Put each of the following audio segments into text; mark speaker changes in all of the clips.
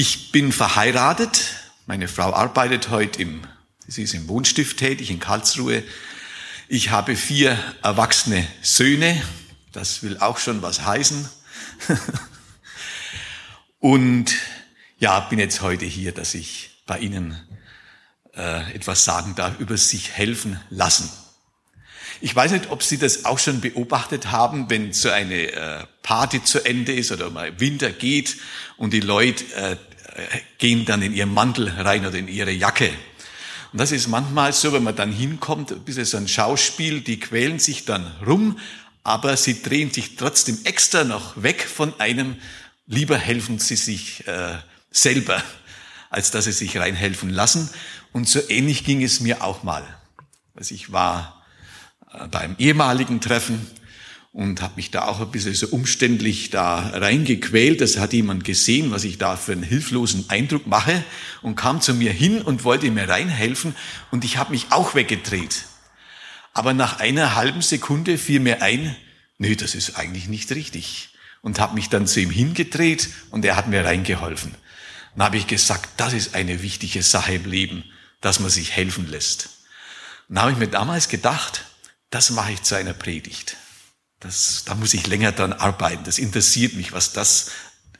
Speaker 1: Ich bin verheiratet. Meine Frau arbeitet heute im, sie ist im Wohnstift tätig in Karlsruhe. Ich habe vier erwachsene Söhne. Das will auch schon was heißen. Und ja, bin jetzt heute hier, dass ich bei Ihnen äh, etwas sagen darf über sich helfen lassen. Ich weiß nicht, ob Sie das auch schon beobachtet haben, wenn so eine äh, Party zu Ende ist oder mal Winter geht und die Leute äh, gehen dann in ihren Mantel rein oder in ihre Jacke. Und das ist manchmal so, wenn man dann hinkommt, ein bisschen so ein Schauspiel, die quälen sich dann rum, aber sie drehen sich trotzdem extra noch weg von einem. Lieber helfen sie sich äh, selber, als dass sie sich reinhelfen lassen. Und so ähnlich ging es mir auch mal. Also ich war äh, beim ehemaligen Treffen und habe mich da auch ein bisschen so umständlich da reingequält. Das hat jemand gesehen, was ich da für einen hilflosen Eindruck mache und kam zu mir hin und wollte mir reinhelfen und ich habe mich auch weggedreht. Aber nach einer halben Sekunde fiel mir ein, nö, das ist eigentlich nicht richtig und habe mich dann zu ihm hingedreht und er hat mir reingeholfen. Dann habe ich gesagt, das ist eine wichtige Sache im Leben, dass man sich helfen lässt. Dann habe ich mir damals gedacht, das mache ich zu einer Predigt. Das, da muss ich länger dran arbeiten. Das interessiert mich, was das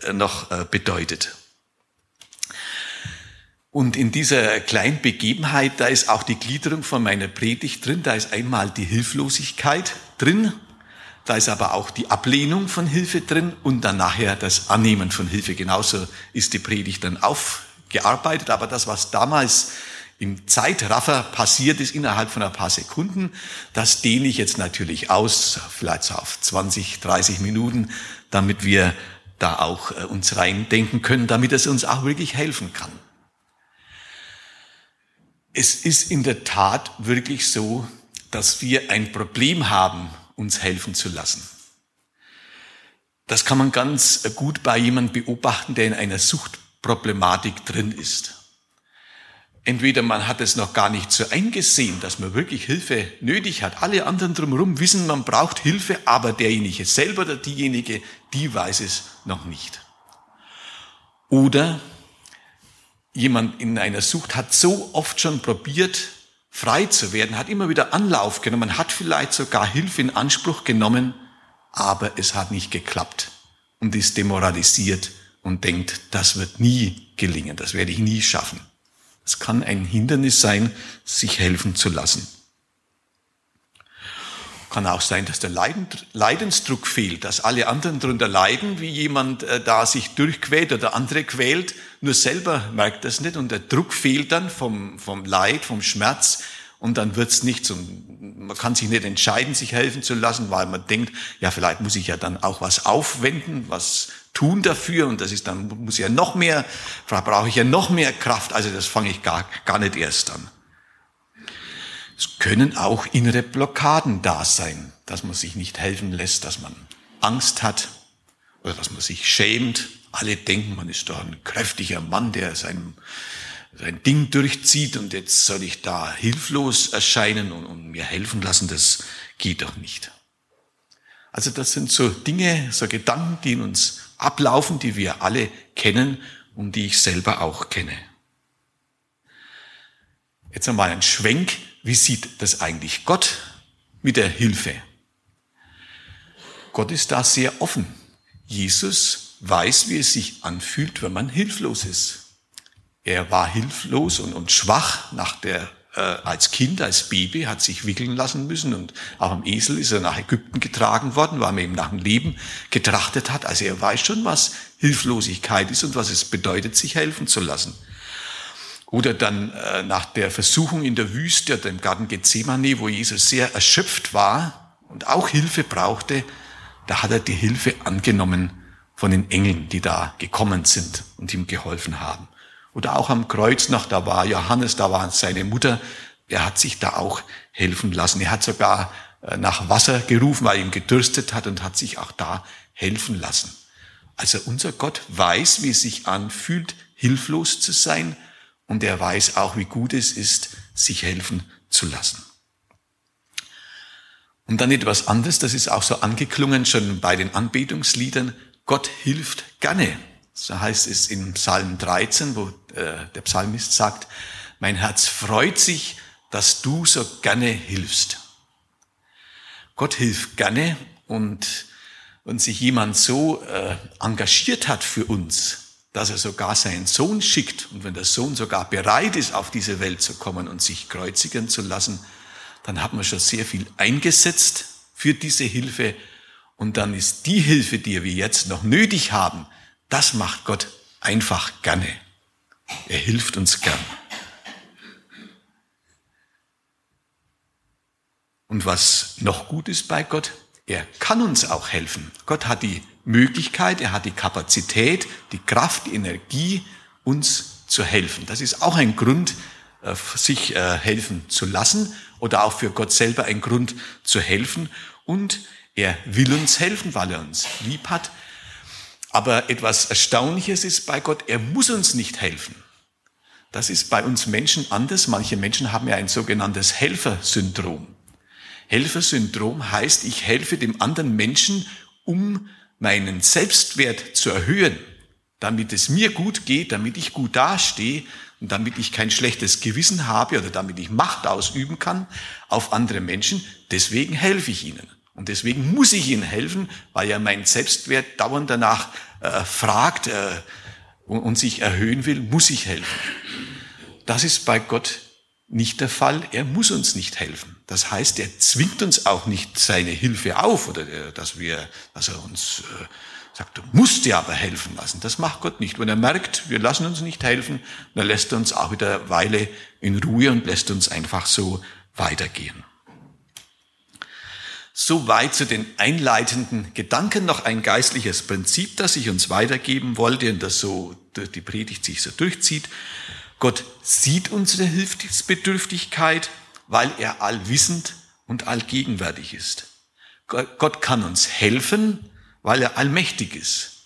Speaker 1: äh, noch äh, bedeutet. Und in dieser kleinen Begebenheit, da ist auch die Gliederung von meiner Predigt drin. Da ist einmal die Hilflosigkeit drin. Da ist aber auch die Ablehnung von Hilfe drin und dann nachher das Annehmen von Hilfe. Genauso ist die Predigt dann aufgearbeitet. Aber das, was damals im Zeitraffer passiert ist innerhalb von ein paar Sekunden. Das dehne ich jetzt natürlich aus, vielleicht so auf 20, 30 Minuten, damit wir da auch äh, uns reindenken können, damit es uns auch wirklich helfen kann. Es ist in der Tat wirklich so, dass wir ein Problem haben, uns helfen zu lassen. Das kann man ganz gut bei jemandem beobachten, der in einer Suchtproblematik drin ist. Entweder man hat es noch gar nicht so eingesehen, dass man wirklich Hilfe nötig hat. Alle anderen drumherum wissen, man braucht Hilfe, aber derjenige selber oder diejenige, die weiß es noch nicht. Oder jemand in einer Sucht hat so oft schon probiert, frei zu werden, hat immer wieder Anlauf genommen, hat vielleicht sogar Hilfe in Anspruch genommen, aber es hat nicht geklappt und ist demoralisiert und denkt, das wird nie gelingen, das werde ich nie schaffen. Es kann ein Hindernis sein, sich helfen zu lassen. Kann auch sein, dass der Leidensdruck fehlt, dass alle anderen darunter leiden, wie jemand äh, da sich durchquält oder andere quält, nur selber merkt das nicht und der Druck fehlt dann vom, vom Leid, vom Schmerz und dann wird's nichts und man kann sich nicht entscheiden, sich helfen zu lassen, weil man denkt, ja, vielleicht muss ich ja dann auch was aufwenden, was tun dafür und das ist dann, muss ich ja noch mehr, brauche ich ja noch mehr Kraft, also das fange ich gar, gar nicht erst an. Es können auch innere Blockaden da sein, dass man sich nicht helfen lässt, dass man Angst hat oder dass man sich schämt. Alle denken, man ist doch ein kräftiger Mann, der sein, sein Ding durchzieht und jetzt soll ich da hilflos erscheinen und, und mir helfen lassen, das geht doch nicht. Also das sind so Dinge, so Gedanken, die in uns ablaufen, die wir alle kennen und die ich selber auch kenne. Jetzt einmal ein Schwenk. Wie sieht das eigentlich Gott mit der Hilfe? Gott ist da sehr offen. Jesus weiß, wie es sich anfühlt, wenn man hilflos ist. Er war hilflos und, und schwach nach der äh, als Kind, als Baby, hat sich wickeln lassen müssen und auch am Esel ist er nach Ägypten getragen worden, weil man ihm nach dem Leben getrachtet hat. Also er weiß schon, was Hilflosigkeit ist und was es bedeutet, sich helfen zu lassen. Oder dann äh, nach der Versuchung in der Wüste oder im Garten Gethsemane, wo Jesus sehr erschöpft war und auch Hilfe brauchte, da hat er die Hilfe angenommen von den Engeln, die da gekommen sind und ihm geholfen haben. Oder auch am Kreuz noch, da war Johannes, da war seine Mutter, er hat sich da auch helfen lassen. Er hat sogar äh, nach Wasser gerufen, weil er ihm gedürstet hat und hat sich auch da helfen lassen. Also unser Gott weiß, wie es sich anfühlt, hilflos zu sein und er weiß auch, wie gut es ist, sich helfen zu lassen. Und dann etwas anderes, das ist auch so angeklungen schon bei den Anbetungsliedern. Gott hilft gerne So heißt es in Psalm 13, wo äh, der Psalmist sagt, mein Herz freut sich, dass du so gerne hilfst. Gott hilft gerne und wenn sich jemand so äh, engagiert hat für uns, dass er sogar seinen Sohn schickt und wenn der Sohn sogar bereit ist, auf diese Welt zu kommen und sich kreuzigen zu lassen, dann hat man schon sehr viel eingesetzt für diese Hilfe und dann ist die Hilfe, die wir jetzt noch nötig haben, das macht Gott einfach gerne. Er hilft uns gern. Und was noch gut ist bei Gott, er kann uns auch helfen. Gott hat die Möglichkeit, er hat die Kapazität, die Kraft, die Energie, uns zu helfen. Das ist auch ein Grund, äh, sich äh, helfen zu lassen oder auch für Gott selber ein Grund zu helfen. Und er will uns helfen, weil er uns lieb hat. Aber etwas Erstaunliches ist bei Gott, er muss uns nicht helfen. Das ist bei uns Menschen anders. Manche Menschen haben ja ein sogenanntes Helfersyndrom. Helfersyndrom heißt, ich helfe dem anderen Menschen, um meinen Selbstwert zu erhöhen, damit es mir gut geht, damit ich gut dastehe und damit ich kein schlechtes Gewissen habe oder damit ich Macht ausüben kann auf andere Menschen. Deswegen helfe ich ihnen. Und deswegen muss ich ihnen helfen, weil ja mein Selbstwert dauernd danach äh, fragt äh, und, und sich erhöhen will, muss ich helfen. Das ist bei Gott nicht der Fall. Er muss uns nicht helfen. Das heißt, er zwingt uns auch nicht seine Hilfe auf oder äh, dass wir, dass er uns äh, sagt, du musst dir aber helfen lassen. Das macht Gott nicht. Wenn er merkt, wir lassen uns nicht helfen, dann lässt er uns auch wieder eine Weile in Ruhe und lässt uns einfach so weitergehen. Soweit zu den einleitenden Gedanken noch ein geistliches Prinzip, das ich uns weitergeben wollte und das so durch die Predigt sich so durchzieht. Gott sieht unsere Hilfsbedürftigkeit, weil er allwissend und allgegenwärtig ist. Gott kann uns helfen, weil er allmächtig ist.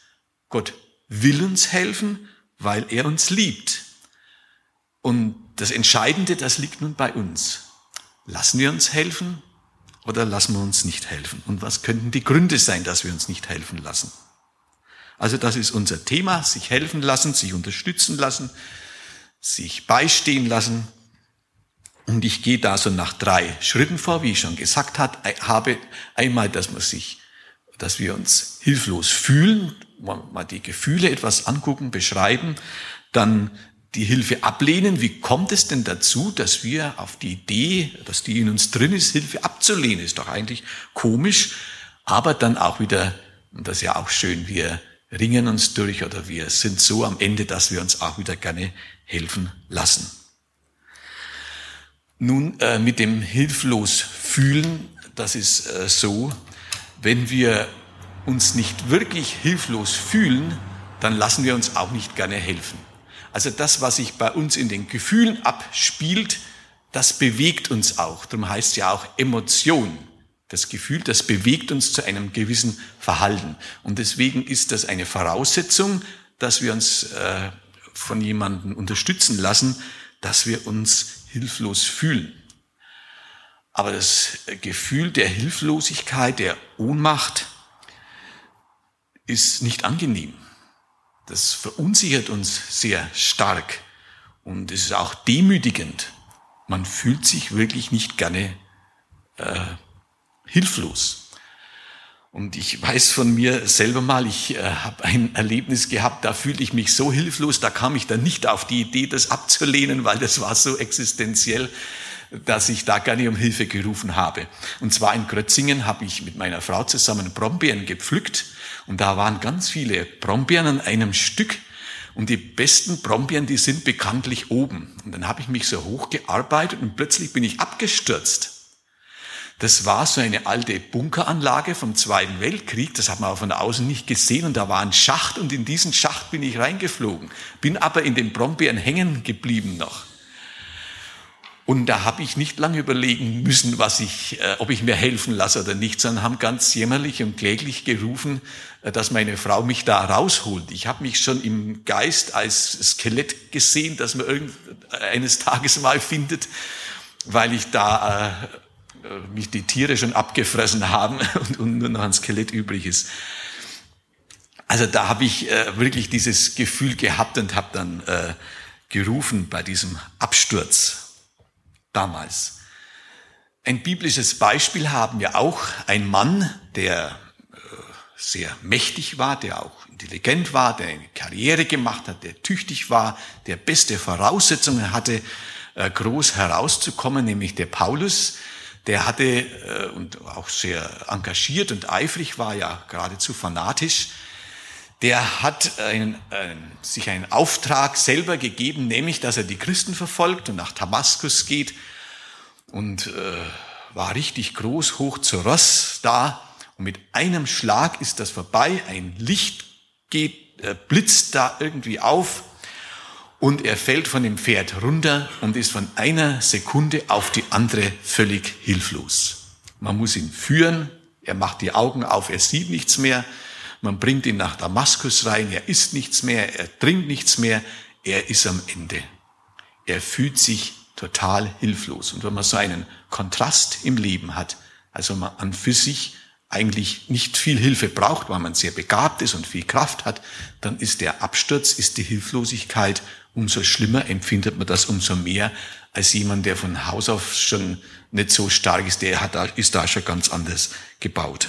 Speaker 1: Gott will uns helfen, weil er uns liebt. Und das Entscheidende, das liegt nun bei uns. Lassen wir uns helfen oder lassen wir uns nicht helfen? Und was könnten die Gründe sein, dass wir uns nicht helfen lassen? Also das ist unser Thema, sich helfen lassen, sich unterstützen lassen, sich beistehen lassen. Und ich gehe da so nach drei Schritten vor, wie ich schon gesagt habe. Einmal, dass man sich, dass wir uns hilflos fühlen, mal die Gefühle etwas angucken, beschreiben, dann die Hilfe ablehnen. Wie kommt es denn dazu, dass wir auf die Idee, dass die in uns drin ist, Hilfe abzulehnen? Ist doch eigentlich komisch. Aber dann auch wieder, und das ist ja auch schön, wir ringen uns durch oder wir sind so am Ende, dass wir uns auch wieder gerne helfen lassen. Nun, äh, mit dem hilflos fühlen, das ist äh, so, wenn wir uns nicht wirklich hilflos fühlen, dann lassen wir uns auch nicht gerne helfen. Also das, was sich bei uns in den Gefühlen abspielt, das bewegt uns auch. Darum heißt ja auch Emotion. Das Gefühl, das bewegt uns zu einem gewissen Verhalten. Und deswegen ist das eine Voraussetzung, dass wir uns äh, von jemandem unterstützen lassen, dass wir uns hilflos fühlen. Aber das Gefühl der Hilflosigkeit, der Ohnmacht ist nicht angenehm. Das verunsichert uns sehr stark und es ist auch demütigend. Man fühlt sich wirklich nicht gerne äh, hilflos. Und ich weiß von mir selber mal, ich äh, habe ein Erlebnis gehabt, da fühlte ich mich so hilflos, da kam ich dann nicht auf die Idee, das abzulehnen, weil das war so existenziell, dass ich da gar nicht um Hilfe gerufen habe. Und zwar in Grötzingen habe ich mit meiner Frau zusammen Brombeeren gepflückt und da waren ganz viele Brombeeren an einem Stück. Und die besten Brombeeren, die sind bekanntlich oben. Und dann habe ich mich so hochgearbeitet und plötzlich bin ich abgestürzt. Das war so eine alte Bunkeranlage vom Zweiten Weltkrieg. Das hat man auch von außen nicht gesehen. Und da war ein Schacht und in diesen Schacht bin ich reingeflogen. Bin aber in den Brombeeren hängen geblieben noch. Und da habe ich nicht lange überlegen müssen, was ich, äh, ob ich mir helfen lasse oder nicht, sondern haben ganz jämmerlich und kläglich gerufen, äh, dass meine Frau mich da rausholt. Ich habe mich schon im Geist als Skelett gesehen, dass man irgend, eines Tages mal findet, weil ich da äh, äh mich die Tiere schon abgefressen haben und, und nur noch ein Skelett übrig ist. Also da habe ich äh, wirklich dieses Gefühl gehabt und habe dann äh, gerufen bei diesem Absturz damals. Ein biblisches Beispiel haben wir auch. Ein Mann, der äh, sehr mächtig war, der auch intelligent war, der eine Karriere gemacht hat, der tüchtig war, der beste Voraussetzungen hatte, äh, groß herauszukommen, nämlich der Paulus. Der hatte äh, und auch sehr engagiert und eifrig war, ja geradezu fanatisch. Der hat ein, ein, sich einen Auftrag selber gegeben, nämlich, dass er die Christen verfolgt und nach Damaskus geht und äh, war richtig groß, hoch zu Ross da. Und mit einem Schlag ist das vorbei. Ein Licht geht, äh, blitzt da irgendwie auf und er fällt von dem Pferd runter und ist von einer Sekunde auf die andere völlig hilflos. Man muss ihn führen, er macht die Augen auf, er sieht nichts mehr. Man bringt ihn nach Damaskus rein, er isst nichts mehr, er trinkt nichts mehr, er ist am Ende. Er fühlt sich total hilflos. Und wenn man so einen Kontrast im Leben hat, also man an für sich eigentlich nicht viel Hilfe braucht, weil man sehr begabt ist und viel Kraft hat, dann ist der Absturz, ist die Hilflosigkeit, umso schlimmer empfindet man das umso mehr als jemand, der von Haus auf schon nicht so stark ist, der hat, ist da schon ganz anders gebaut.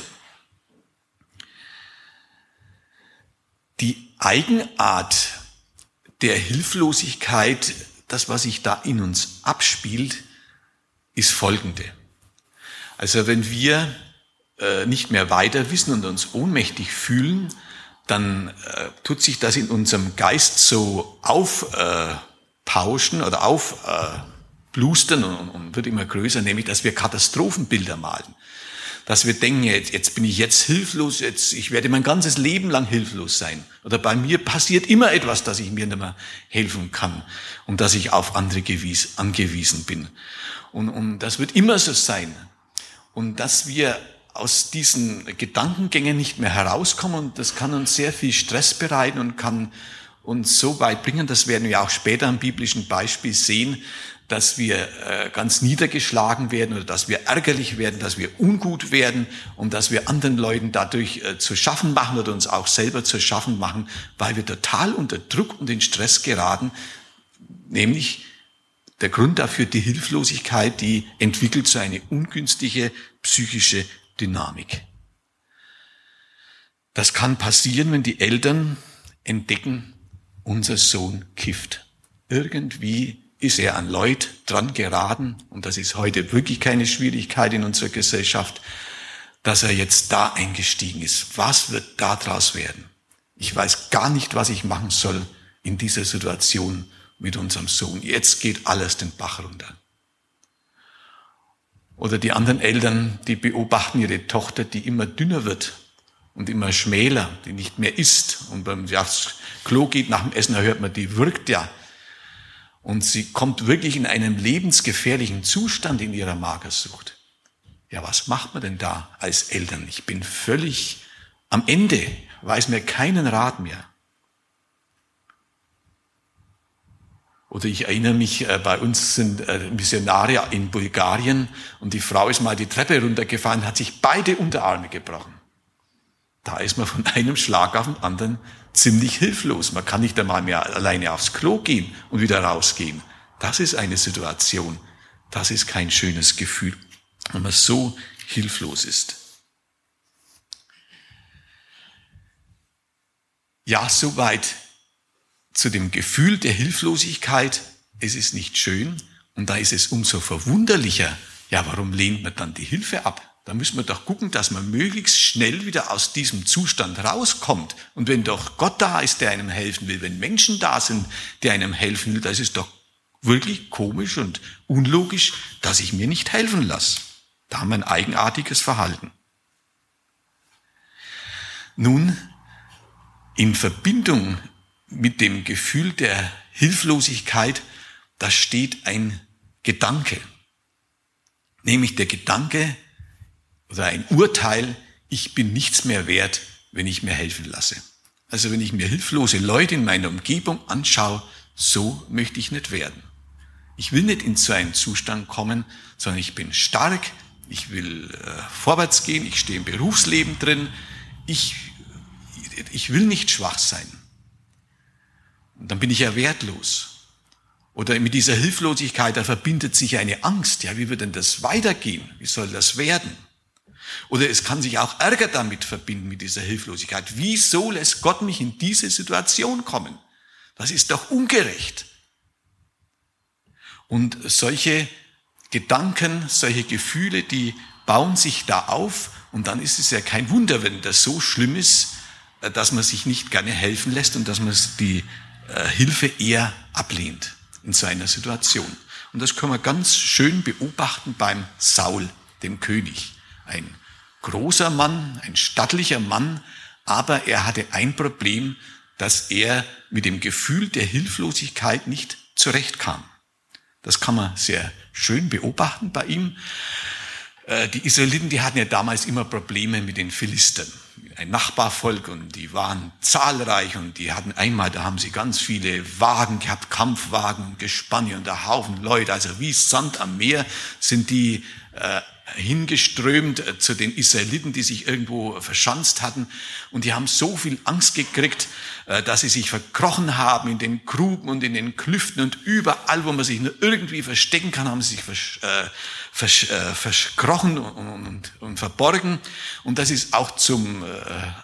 Speaker 1: Die Eigenart der Hilflosigkeit das, was sich da in uns abspielt, ist folgende. Also wenn wir äh, nicht mehr weiter wissen und uns ohnmächtig fühlen, dann äh, tut sich das in unserem Geist so aufpauschen äh, oder aufblustern und, und wird immer größer, nämlich dass wir Katastrophenbilder malen dass wir denken, jetzt, jetzt bin ich jetzt hilflos, jetzt, ich werde mein ganzes Leben lang hilflos sein. Oder bei mir passiert immer etwas, dass ich mir nicht mehr helfen kann und dass ich auf andere gewies, angewiesen bin. Und, und das wird immer so sein. Und dass wir aus diesen Gedankengängen nicht mehr herauskommen und das kann uns sehr viel Stress bereiten und kann uns so weit bringen, das werden wir auch später am biblischen Beispiel sehen, dass wir äh, ganz niedergeschlagen werden oder dass wir ärgerlich werden, dass wir ungut werden und dass wir anderen Leuten dadurch äh, zu schaffen machen oder uns auch selber zu schaffen machen, weil wir total unter Druck und in Stress geraten, nämlich der Grund dafür die Hilflosigkeit, die entwickelt so eine ungünstige psychische Dynamik. Das kann passieren, wenn die Eltern entdecken, unser Sohn kifft. Irgendwie ist er an Leute dran geraten, und das ist heute wirklich keine Schwierigkeit in unserer Gesellschaft, dass er jetzt da eingestiegen ist. Was wird da draus werden? Ich weiß gar nicht, was ich machen soll in dieser Situation mit unserem Sohn. Jetzt geht alles den Bach runter. Oder die anderen Eltern, die beobachten ihre Tochter, die immer dünner wird und immer schmäler, die nicht mehr isst. Und beim Klo geht nach dem Essen, da hört man, die wirkt ja und sie kommt wirklich in einen lebensgefährlichen Zustand in ihrer Magersucht. Ja, was macht man denn da als Eltern? Ich bin völlig am Ende, weiß mir keinen Rat mehr. Oder ich erinnere mich, äh, bei uns sind äh, Missionare in Bulgarien und die Frau ist mal die Treppe runtergefahren, hat sich beide Unterarme gebrochen. Da ist man von einem Schlag auf den anderen ziemlich hilflos. Man kann nicht einmal mehr alleine aufs Klo gehen und wieder rausgehen. Das ist eine Situation. Das ist kein schönes Gefühl, wenn man so hilflos ist. Ja, soweit zu dem Gefühl der Hilflosigkeit. Es ist nicht schön und da ist es umso verwunderlicher. Ja, warum lehnt man dann die Hilfe ab? Da müssen wir doch gucken, dass man möglichst schnell wieder aus diesem Zustand rauskommt. Und wenn doch Gott da ist, der einem helfen will, wenn Menschen da sind, die einem helfen will, das ist doch wirklich komisch und unlogisch, dass ich mir nicht helfen lasse. Da haben wir ein eigenartiges Verhalten. Nun, in Verbindung mit dem Gefühl der Hilflosigkeit, da steht ein Gedanke. Nämlich der Gedanke, oder ein Urteil, ich bin nichts mehr wert, wenn ich mir helfen lasse. Also wenn ich mir hilflose Leute in meiner Umgebung anschaue, so möchte ich nicht werden. Ich will nicht in so einen Zustand kommen, sondern ich bin stark, ich will äh, vorwärts gehen, ich stehe im Berufsleben drin, ich ich will nicht schwach sein. Und dann bin ich ja wertlos. Oder mit dieser Hilflosigkeit, da verbindet sich eine Angst. Ja, wie wird denn das weitergehen? Wie soll das werden? Oder es kann sich auch Ärger damit verbinden, mit dieser Hilflosigkeit. Wieso lässt Gott mich in diese Situation kommen? Das ist doch ungerecht. Und solche Gedanken, solche Gefühle, die bauen sich da auf und dann ist es ja kein Wunder, wenn das so schlimm ist, äh, dass man sich nicht gerne helfen lässt und dass man die äh, Hilfe eher ablehnt in so einer Situation. Und das können wir ganz schön beobachten beim Saul, dem König. Ein großer Mann, ein stattlicher Mann, aber er hatte ein Problem, dass er mit dem Gefühl der Hilflosigkeit nicht zurechtkam. Das kann man sehr schön beobachten bei ihm. Äh, die Israeliten, die hatten ja damals immer Probleme mit den Philistern. Ein Nachbarvolk und die waren zahlreich und die hatten einmal, da haben sie ganz viele Wagen gehabt, Kampfwagen, Gespanne und ein Haufen Leute, also wie Sand am Meer sind die äh, hingeströmt äh, zu den Israeliten, die sich irgendwo verschanzt hatten. Und die haben so viel Angst gekriegt, äh, dass sie sich verkrochen haben in den Gruben und in den Klüften und überall, wo man sich nur irgendwie verstecken kann, haben sie sich vers, äh, vers, äh, verkrochen und, und, und, verborgen. Und das ist auch zum, äh,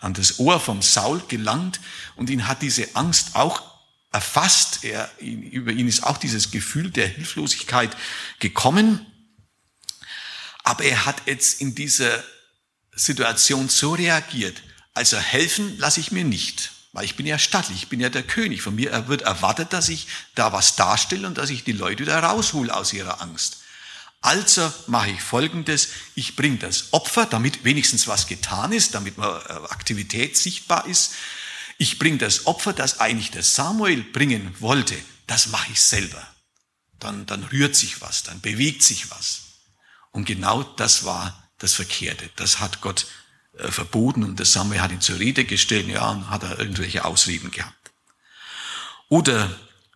Speaker 1: an das Ohr vom Saul gelangt. Und ihn hat diese Angst auch erfasst. Er, über ihn ist auch dieses Gefühl der Hilflosigkeit gekommen. Aber er hat jetzt in dieser Situation so reagiert. Also helfen lasse ich mir nicht, weil ich bin ja stattlich, ich bin ja der König. Von mir wird erwartet, dass ich da was darstelle und dass ich die Leute da raushole aus ihrer Angst. Also mache ich Folgendes, ich bringe das Opfer, damit wenigstens was getan ist, damit äh, Aktivität sichtbar ist. Ich bringe das Opfer, das eigentlich der Samuel bringen wollte, das mache ich selber. Dann, dann rührt sich was, dann bewegt sich was. Und genau das war das Verkehrte. Das hat Gott äh, verboten und der Samuel hat ihn zur Rede gestellt, ja, und hat er irgendwelche Ausreden gehabt. Oder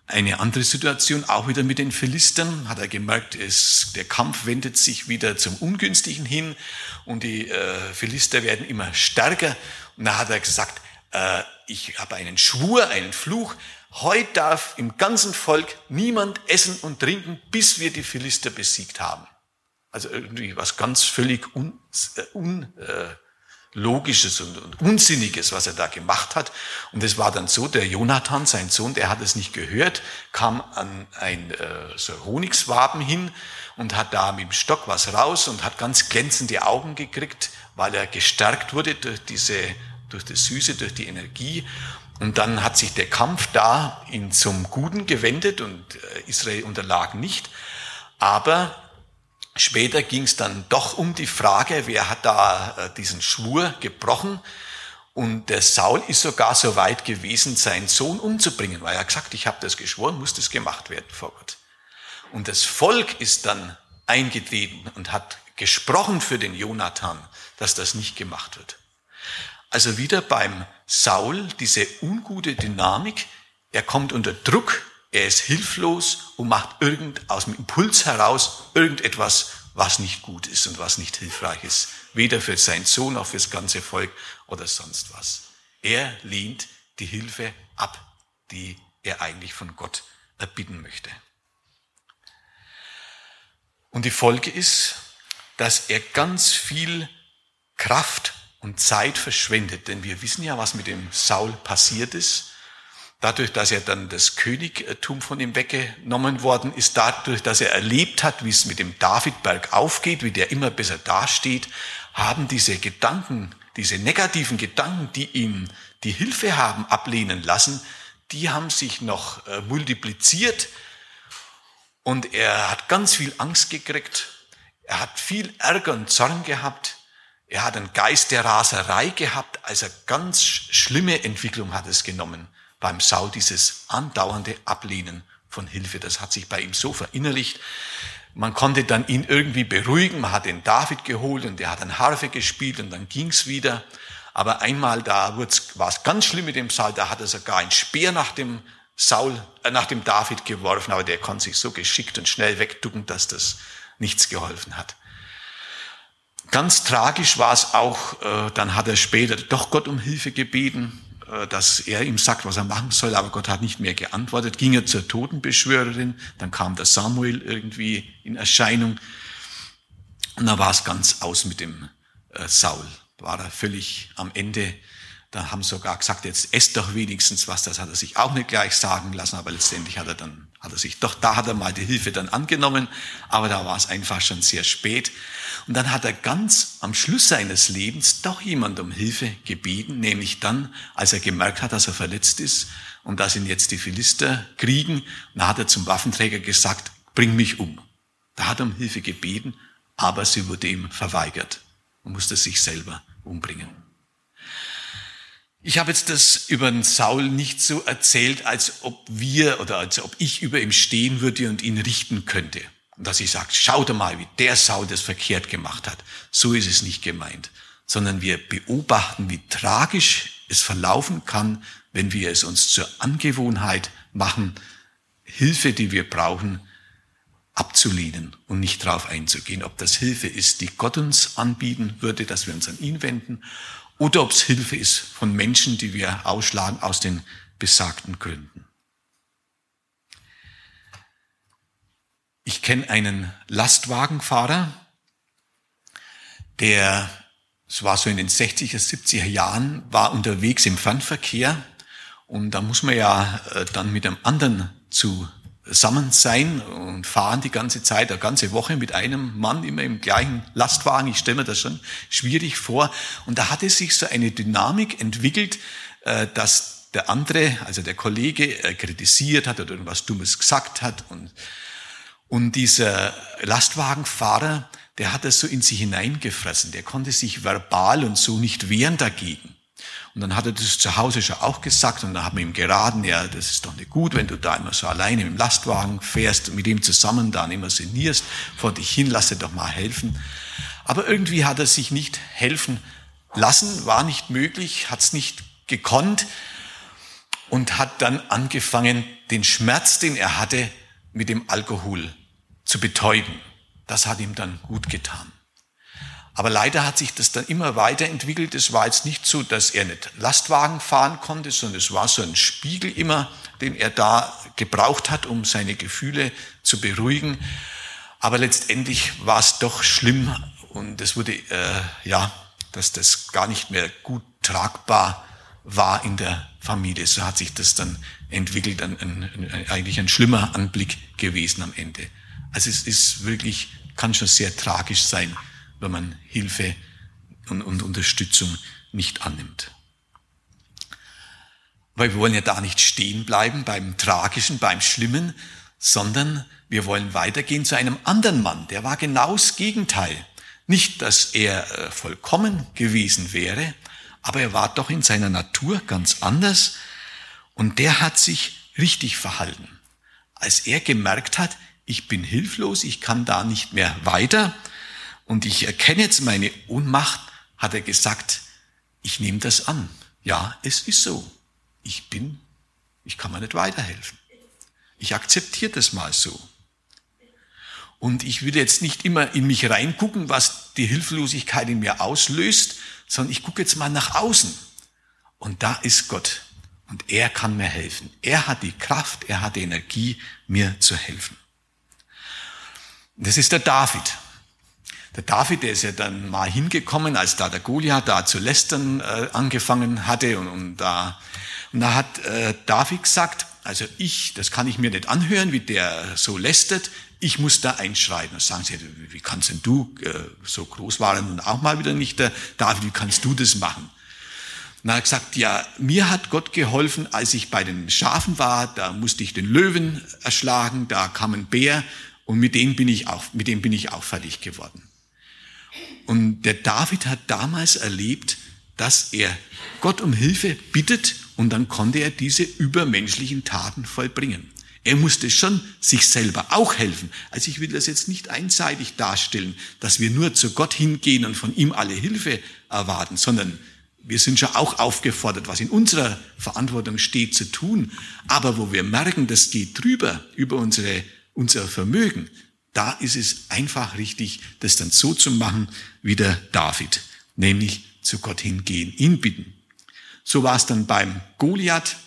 Speaker 1: eine andere Situation, auch wieder mit den Philistern, hat er gemerkt, es, der Kampf wendet sich wieder zum Ungünstigen hin und die äh, Philister werden immer stärker. Und da hat er gesagt, äh, ich habe einen Schwur, einen Fluch, heute darf im ganzen Volk niemand essen und trinken, bis wir die Philister besiegt haben. Also irgendwie was ganz völlig un, äh, unlogisches äh, und, und unsinniges, was er da gemacht hat. Und es war dann so, der Jonathan, sein Sohn, der hat es nicht gehört, kam an ein äh, so Honigswaben hin und hat da mit dem Stock was raus und hat ganz glänzende Augen gekriegt, weil er gestärkt wurde durch diese, durch das Süße, durch die Energie. Und dann hat sich der Kampf da in zum Guten gewendet und äh, Israel unterlag nicht. Aber Später ging es dann doch um die Frage, wer hat da äh, diesen Schwur gebrochen. Und der Saul ist sogar so weit gewesen, seinen Sohn umzubringen, weil er gesagt, ich habe das geschworen, muss das gemacht werden vor Gott. Und das Volk ist dann eingetreten und hat gesprochen für den Jonathan, dass das nicht gemacht wird. Also wieder beim Saul diese ungute Dynamik, er kommt unter Druck, er ist hilflos und macht irgend aus dem Impuls heraus irgendetwas, was nicht gut ist und was nicht hilfreich ist. Weder für seinen Sohn noch für das ganze Volk oder sonst was. Er lehnt die Hilfe ab, die er eigentlich von Gott erbitten möchte. Und die Folge ist, dass er ganz viel Kraft und Zeit verschwendet. Denn wir wissen ja, was mit dem Saul passiert ist dadurch, dass er dann das Königtum von ihm weggenommen worden ist, dadurch, dass er erlebt hat, wie es mit dem Davidberg aufgeht, wie der immer besser dasteht, haben diese Gedanken, diese negativen Gedanken, die ihm die Hilfe haben ablehnen lassen, die haben sich noch äh, multipliziert und er hat ganz viel Angst gekriegt. Er hat viel Ärger und Zorn gehabt. Er hat einen Geist der Raserei gehabt, also ganz schlimme Entwicklung hat es genommen beim Saul dieses andauernde Ablehnen von Hilfe. Das hat sich bei ihm so verinnerlicht. Man konnte dann ihn irgendwie beruhigen. Man hat den David geholt und der hat eine Harfe gespielt und dann ging's wieder. Aber einmal da war es ganz schlimm mit dem Saul. Da hat er sogar ein Speer nach dem Saul, äh, nach dem David geworfen, aber der konnte sich so geschickt und schnell wegducken, dass das nichts geholfen hat. Ganz tragisch war es auch, äh, dann hat er später doch Gott um Hilfe gebeten, dass er ihm sagt, was er machen soll, aber Gott hat nicht mehr geantwortet. Ging er zur Totenbeschwörerin, dann kam der Samuel irgendwie in Erscheinung und dann war es ganz aus mit dem äh, Saul. War er völlig am Ende. Da haben sogar gesagt, jetzt esst doch wenigstens was. Das hat er sich auch nicht gleich sagen lassen, aber letztendlich hat er dann, hat er sich, doch da hat er mal die Hilfe dann angenommen, aber da war es einfach schon sehr spät. Und dann hat er ganz am Schluss seines Lebens doch jemand um Hilfe gebeten, nämlich dann, als er gemerkt hat, dass er verletzt ist und dass ihn jetzt die Philister kriegen. Da hat er zum Waffenträger gesagt, bring mich um. Da hat er um Hilfe gebeten, aber sie wurde ihm verweigert und musste sich selber umbringen. Ich habe jetzt das über den Saul nicht so erzählt, als ob wir oder als ob ich über ihm stehen würde und ihn richten könnte. Und dass ich sage, schau dir mal, wie der Saul das verkehrt gemacht hat. So ist es nicht gemeint. Sondern wir beobachten, wie tragisch es verlaufen kann, wenn wir es uns zur Angewohnheit machen, Hilfe, die wir brauchen, abzulehnen und nicht darauf einzugehen. Ob das Hilfe ist, die Gott uns anbieten würde, dass wir uns an ihn wenden, oder ob es Hilfe ist von Menschen, die wir ausschlagen aus den besagten Gründen. Ich kenne einen Lastwagenfahrer, der, es war so in den 60er, 70er Jahren, war unterwegs im Fernverkehr und da muss man ja äh, dann mit einem anderen zusammen sein und fahren die ganze Zeit, eine ganze Woche mit einem Mann immer im gleichen Lastwagen. Ich stelle mir das schon schwierig vor. Und da hatte sich so eine Dynamik entwickelt, äh, dass der andere, also der Kollege, äh, kritisiert hat oder irgendwas Dummes gesagt hat und und dieser Lastwagenfahrer, der hat das so in sich hineingefressen. Der konnte sich verbal und so nicht wehren dagegen. Und dann hat er das zu Hause schon auch gesagt und dann haben wir ihm geraten, ja, das ist doch nicht gut, wenn du da immer so alleine im Lastwagen fährst und mit ihm zusammen dann immer sinnierst, vor dich hin, lass dir doch mal helfen. Aber irgendwie hat er sich nicht helfen lassen, war nicht möglich, hat es nicht gekonnt und hat dann angefangen, den Schmerz, den er hatte, mit dem Alkohol zu betäuben. Das hat ihm dann gut getan. Aber leider hat sich das dann immer weiterentwickelt. Es war jetzt nicht so, dass er nicht Lastwagen fahren konnte, sondern es war so ein Spiegel immer, den er da gebraucht hat, um seine Gefühle zu beruhigen. Aber letztendlich war es doch schlimm und es wurde, äh, ja, dass das gar nicht mehr gut tragbar war in der Familie. So hat sich das dann entwickelt, ein, ein, ein, eigentlich ein schlimmer Anblick gewesen am Ende. Also es ist wirklich, kann schon sehr tragisch sein, wenn man Hilfe und, und Unterstützung nicht annimmt. Weil wir wollen ja da nicht stehen bleiben beim Tragischen, beim Schlimmen, sondern wir wollen weitergehen zu einem anderen Mann, der war genau das Gegenteil. Nicht, dass er äh, vollkommen gewesen wäre, aber er war doch in seiner Natur ganz anders und der hat sich richtig verhalten. Als er gemerkt hat, ich bin hilflos, ich kann da nicht mehr weiter und ich erkenne jetzt meine Ohnmacht, hat er gesagt, ich nehme das an. Ja, es ist so. Ich bin, ich kann mir nicht weiterhelfen. Ich akzeptiere das mal so. Und ich würde jetzt nicht immer in mich reingucken, was die Hilflosigkeit in mir auslöst, sondern ich gucke jetzt mal nach außen. Und da ist Gott. Und er kann mir helfen. Er hat die Kraft, er hat die Energie, mir zu helfen. Das ist der David. Der David, der ist ja dann mal hingekommen, als da der Goliath da zu lästern äh, angefangen hatte und, und da und da hat äh, David gesagt, also ich, das kann ich mir nicht anhören, wie der so lästert. Ich muss da einschreiten. Und sagen sie, wie kannst denn du, äh, so groß waren und auch mal wieder nicht der David, wie kannst du das machen? Und er hat gesagt, ja, mir hat Gott geholfen, als ich bei den Schafen war, da musste ich den Löwen erschlagen, da kam ein Bär und mit dem bin ich auch, mit dem bin ich auch fertig geworden. Und der David hat damals erlebt, dass er Gott um Hilfe bittet und dann konnte er diese übermenschlichen Taten vollbringen. Er musste schon sich selber auch helfen. Also ich will das jetzt nicht einseitig darstellen, dass wir nur zu Gott hingehen und von ihm alle Hilfe erwarten, sondern wir sind schon auch aufgefordert, was in unserer Verantwortung steht, zu tun. Aber wo wir merken, das geht drüber, über unsere, unser Vermögen, Da ist es einfach richtig, das dann so zu machen wie der David, nämlich zu Gott hingehen, ihn bitten. So war es dann beim Goliath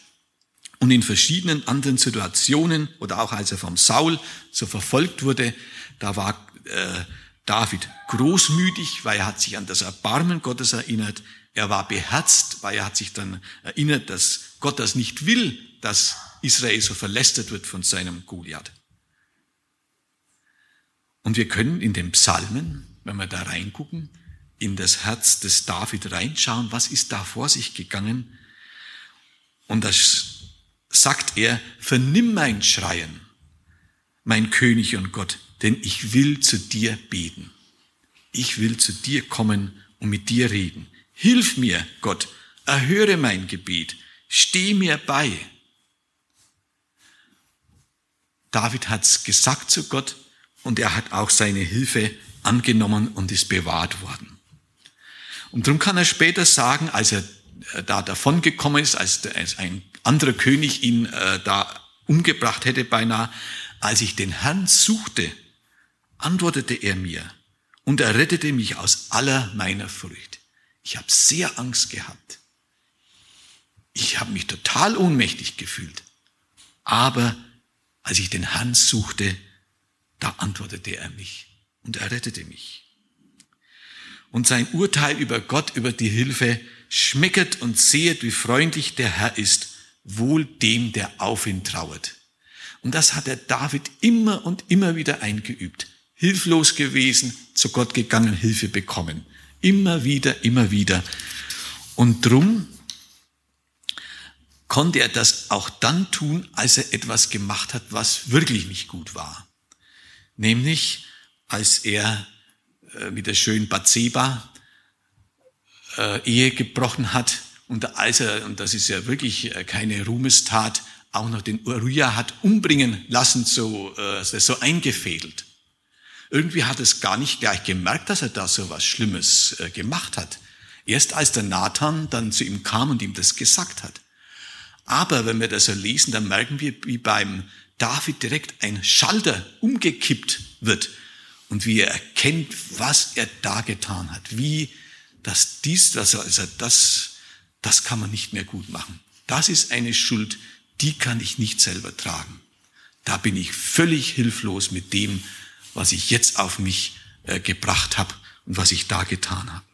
Speaker 1: und in verschiedenen anderen Situationen oder auch als er vom Saul so verfolgt wurde, da war äh, David großmütig, weil er hat sich an das Erbarmen Gottes erinnert. Er war beherzt, weil er hat sich dann erinnert, dass Gott das nicht will, dass Israel so verlästert wird von seinem Goliath. Und wir können in den Psalmen, wenn wir da reingucken, in das Herz des David reinschauen, was ist da vor sich gegangen. Und das sagt er, vernimm mein Schreien, mein König und Gott, denn ich will zu dir beten. Ich will zu dir kommen und mit dir reden. Hilf mir, Gott, erhöre mein Gebet, steh mir bei. David hat's gesagt zu Gott, und er hat auch seine Hilfe angenommen und ist bewahrt worden. Und darum kann er später sagen, als er äh, da davongekommen ist, als, ein anderer König ihn äh, da umgebracht hätte beinahe, als ich den Herrn suchte, antwortete er mir und er rettete mich aus aller meiner Furcht. Ich habe sehr Angst gehabt. Ich habe mich total ohnmächtig gefühlt. Aber als ich den Herrn suchte, da antwortete er mich und er rettete mich. Und sein Urteil über Gott, über die Hilfe, schmecket und sehet, wie freundlich der Herr ist, wohl dem, der auf ihn trauert. Und das hat der David immer und immer wieder eingeübt. Hilflos gewesen, zu Gott gegangen, Hilfe bekommen. Immer wieder, immer wieder. Und drum konnte er das auch dann tun, als er etwas gemacht hat, was wirklich nicht gut war. Nämlich, als er äh, mit der schönen Bathseba äh, Ehe gebrochen hat und als er, und das ist ja wirklich äh, keine Ruhmestat, auch noch den Uriah hat umbringen lassen, so, äh, so eingefädelt. Irgendwie hat es gar nicht gleich gemerkt, dass er da so was Schlimmes äh, gemacht hat. Erst als der Nathan dann zu ihm kam und ihm das gesagt hat. Aber wenn wir das so lesen, dann merken wir, wie beim David direkt ein Schalter umgekippt wird und wie er erkennt, was er da getan hat, wie das dies, also das, das kann man nicht mehr gut machen. Das ist eine Schuld, die kann ich nicht selber tragen. Da bin ich völlig hilflos mit dem, was ich jetzt auf mich äh, gebracht habe und was ich da getan habe.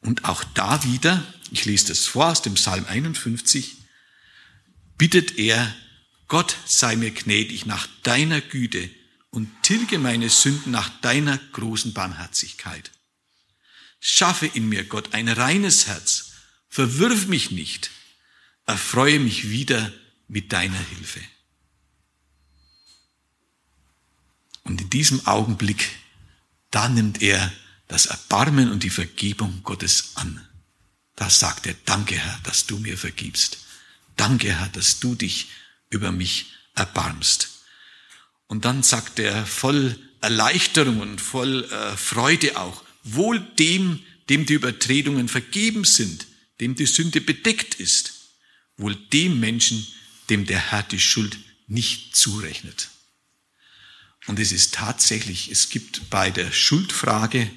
Speaker 1: Und auch da wieder, ich lese das vor aus dem Psalm 51, bittet er Gott sei mir gnädig nach deiner Güte und tilge meine Sünden nach deiner großen Barmherzigkeit. Schaffe in mir, Gott, ein reines Herz, verwirf mich nicht, erfreue mich wieder mit deiner Hilfe. Und in diesem Augenblick, da nimmt er das Erbarmen und die Vergebung Gottes an. Da sagt er, danke Herr, dass du mir vergibst. Danke Herr, dass du dich über mich erbarmst. Und dann sagt er voll Erleichterung und voll äh, Freude auch, wohl dem, dem die Übertretungen vergeben sind, dem die Sünde bedeckt ist, wohl dem Menschen, dem der Herr die Schuld nicht zurechnet. Und es ist tatsächlich, es gibt bei der Schuldfrage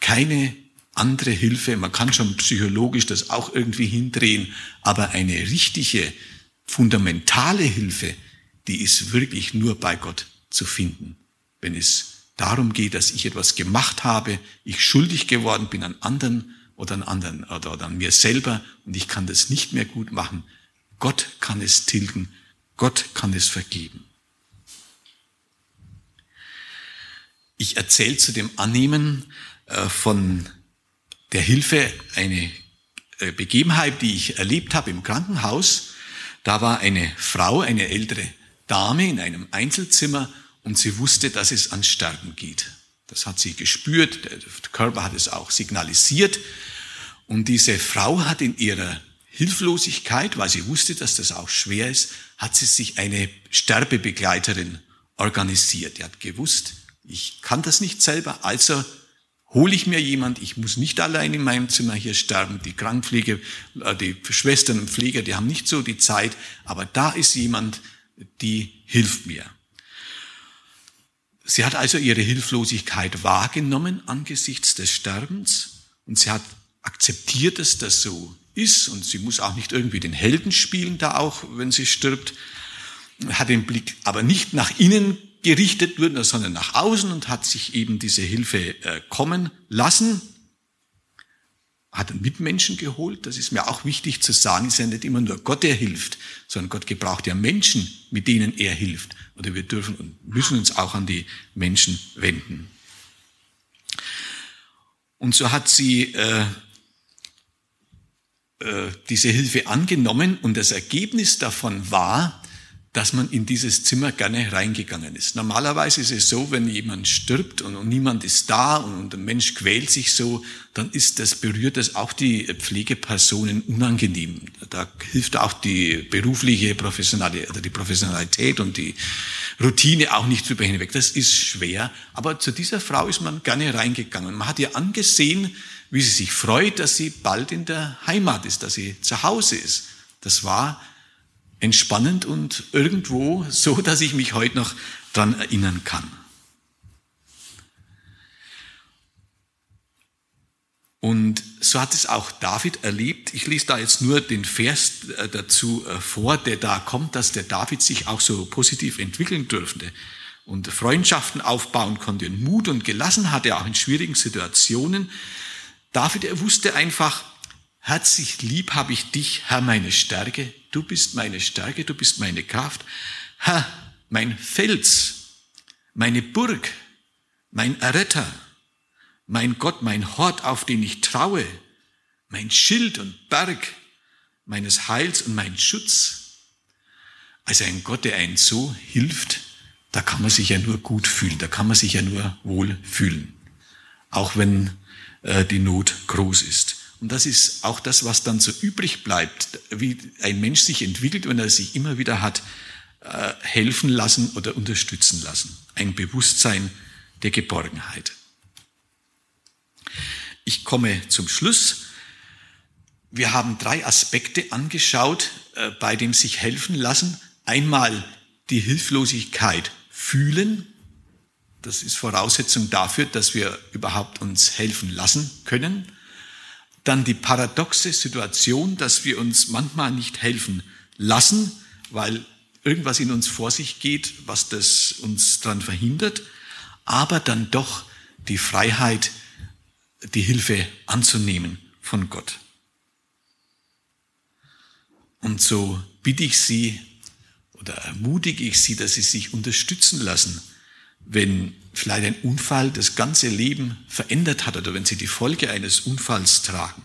Speaker 1: keine andere Hilfe. Man kann schon psychologisch das auch irgendwie hindrehen, aber eine richtige fundamentale Hilfe, die ist wirklich nur bei Gott zu finden. Wenn es darum geht, dass ich etwas gemacht habe, ich schuldig geworden bin an anderen oder an anderen oder, an mir selber und ich kann das nicht mehr gut machen. Gott kann es tilgen. Gott kann es vergeben. Ich erzähle zu dem Annehmen äh, von der Hilfe eine äh, Begebenheit, die ich erlebt habe im Krankenhaus. Da war eine Frau, eine ältere Dame in einem Einzelzimmer und sie wusste, dass es ans Sterben geht. Das hat sie gespürt, der Körper hat es auch signalisiert. Und diese Frau hat in ihrer Hilflosigkeit, weil sie wusste, dass das auch schwer ist, hat sie sich eine Sterbebegleiterin organisiert. Die hat gewusst, ich kann das nicht selber, also hole ich mir jemand, ich muss nicht allein in meinem Zimmer hier sterben. Die Krankenpflege, äh, die Schwestern und Pfleger, die haben nicht so die Zeit, aber da ist jemand, die hilft mir. Sie hat also ihre Hilflosigkeit wahrgenommen angesichts des Sterbens und sie hat akzeptiert, dass das so ist und sie muss auch nicht irgendwie den Helden spielen, da auch, wenn sie stirbt, hat den Blick aber nicht nach innen gerichtet, sondern nach außen und hat sich eben diese Hilfe äh, kommen lassen hat einen Mitmenschen geholt. Das ist mir auch wichtig zu sagen. Es ist ja nicht immer nur Gott, der hilft, sondern Gott gebraucht ja Menschen, mit denen er hilft. Oder wir dürfen und müssen uns auch an die Menschen wenden. Und so hat sie äh, äh, diese Hilfe angenommen und das Ergebnis davon war, dass man in dieses Zimmer gerne reingegangen ist. Normalerweise ist es so, wenn jemand stirbt und, niemand ist da und, und, der Mensch quält sich so, dann ist das, berührt das auch die Pflegepersonen unangenehm. Da hilft auch die berufliche Professionalität, die Professionalität und die Routine auch nicht drüber hinweg. Das ist schwer. Aber zu dieser Frau ist man gerne reingegangen. Man hat ihr angesehen, wie sie sich freut, dass sie bald in der Heimat ist, dass sie zu Hause ist. Das war entspannend und irgendwo so, dass ich mich heute noch dran erinnern kann. Und so hat es auch David erlebt. Ich lese da jetzt nur den Vers äh, dazu äh, vor, der da kommt, dass der David sich auch so positiv entwickeln dürfte und Freundschaften aufbauen konnte und Mut und gelassen hatte, auch in schwierigen Situationen. David, er wusste einfach, herzlich lieb habe ich dich, Herr, meine Stärke, Du bist meine Stärke, du bist meine Kraft. Ha, mein Fels, meine Burg, mein Erretter, mein Gott, mein Hort, auf den ich traue, mein Schild und Berg meines Heils und mein Schutz. Also ein Gott, der einen so hilft, da kann man sich ja nur gut fühlen, da kann man sich ja nur wohl fühlen, auch wenn äh, die Not groß ist. Und das ist auch das, was dann so übrig bleibt, wie ein Mensch sich entwickelt, wenn er sich immer wieder hat äh, helfen lassen oder unterstützen lassen. Ein Bewusstsein der Geborgenheit. Ich komme zum Schluss. Wir haben drei Aspekte angeschaut, äh, bei dem sich helfen lassen. Einmal die Hilflosigkeit fühlen. Das ist Voraussetzung dafür, dass wir überhaupt uns helfen lassen können. Dann die paradoxe Situation, dass wir uns manchmal nicht helfen lassen, weil irgendwas in uns vor sich geht, was das uns daran verhindert, aber dann doch die Freiheit, die Hilfe anzunehmen von Gott. Und so bitte ich Sie oder ermutige ich Sie, dass Sie sich unterstützen lassen, wenn vielleicht ein Unfall das ganze Leben verändert hat oder wenn sie die Folge eines Unfalls tragen.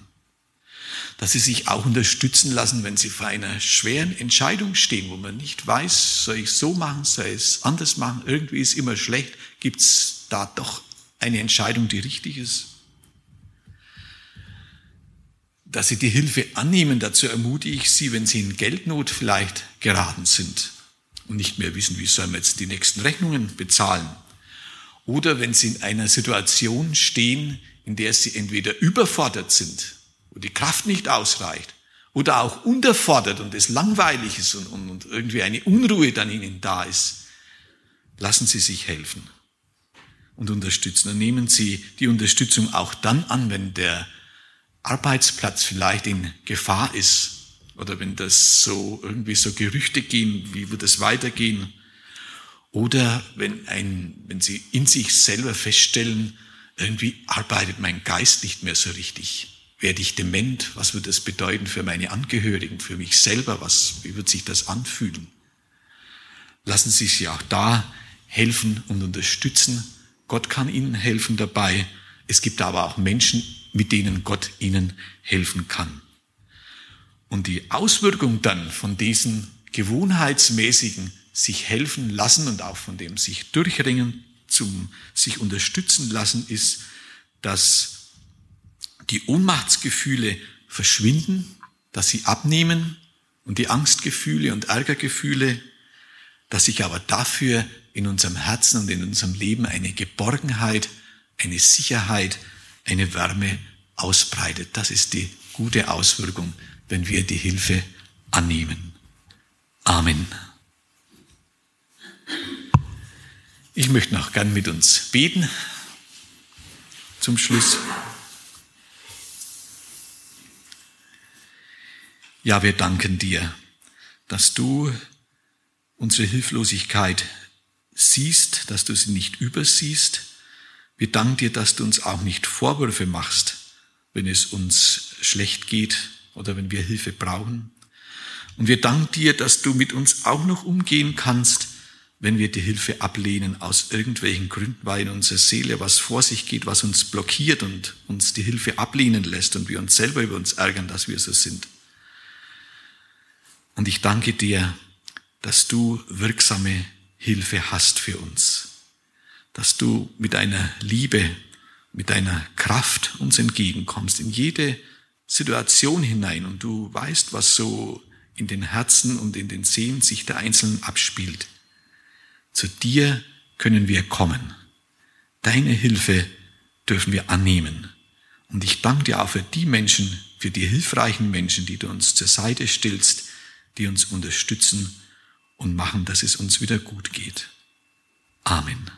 Speaker 1: Dass sie sich auch unterstützen lassen, wenn sie vor einer schweren Entscheidung stehen, wo man nicht weiß, soll ich so machen, soll ich es anders machen, irgendwie ist immer schlecht, gibt es da doch eine Entscheidung, die richtig ist. Dass sie die Hilfe annehmen, dazu ermutige ich sie, wenn sie in Geldnot vielleicht geraten sind und nicht mehr wissen, wie sollen wir jetzt die nächsten Rechnungen bezahlen oder wenn sie in einer Situation stehen, in der sie entweder überfordert sind, wo die Kraft nicht ausreicht, oder auch unterfordert und es langweilig ist und, und, und irgendwie eine Unruhe dann ihnen da ist, lassen Sie sich helfen und unterstützen. Und nehmen Sie die Unterstützung auch dann an, wenn der Arbeitsplatz vielleicht in Gefahr ist oder wenn das so irgendwie so Gerüchte gehen, wie wird es weitergehen oder wenn, ein, wenn Sie in sich selber feststellen, irgendwie arbeitet mein Geist nicht mehr so richtig. Werde ich dement? Was wird das bedeuten für meine Angehörigen, für mich selber? Was, wie wird sich das anfühlen? Lassen Sie sich auch da helfen und unterstützen. Gott kann Ihnen helfen dabei. Es gibt aber auch Menschen, mit denen Gott Ihnen helfen kann. Und die Auswirkung dann von diesen gewohnheitsmäßigen sich helfen lassen und auch von dem sich durchringen, zum sich unterstützen lassen, ist, dass die Ohnmachtsgefühle verschwinden, dass sie abnehmen und die Angstgefühle und Ärgergefühle, dass sich aber dafür in unserem Herzen und in unserem Leben eine Geborgenheit, eine Sicherheit, eine Wärme ausbreitet. Das ist die gute Auswirkung, wenn wir die Hilfe annehmen. Amen. Ich möchte noch gern mit uns beten zum Schluss. Ja, wir danken dir, dass du unsere Hilflosigkeit siehst, dass du sie nicht übersiehst. Wir danken dir, dass du uns auch nicht Vorwürfe machst, wenn es uns schlecht geht oder wenn wir Hilfe brauchen. Und wir danken dir, dass du mit uns auch noch umgehen kannst, wenn wir die Hilfe ablehnen aus irgendwelchen Gründen, weil in unserer Seele was vor sich geht, was uns blockiert und uns die Hilfe ablehnen lässt und wir uns selber über uns ärgern, dass wir so sind. Und ich danke dir, dass du wirksame Hilfe hast für uns, dass du mit deiner Liebe, mit deiner Kraft uns entgegenkommst in jede Situation hinein und du weißt, was so in den Herzen und in den Seelen sich der Einzelnen abspielt. Zu dir können wir kommen. Deine Hilfe dürfen wir annehmen. Und ich danke dir auch für die Menschen, für die hilfreichen Menschen, die du uns zur Seite stellst, die uns unterstützen und machen, dass es uns wieder gut geht. Amen.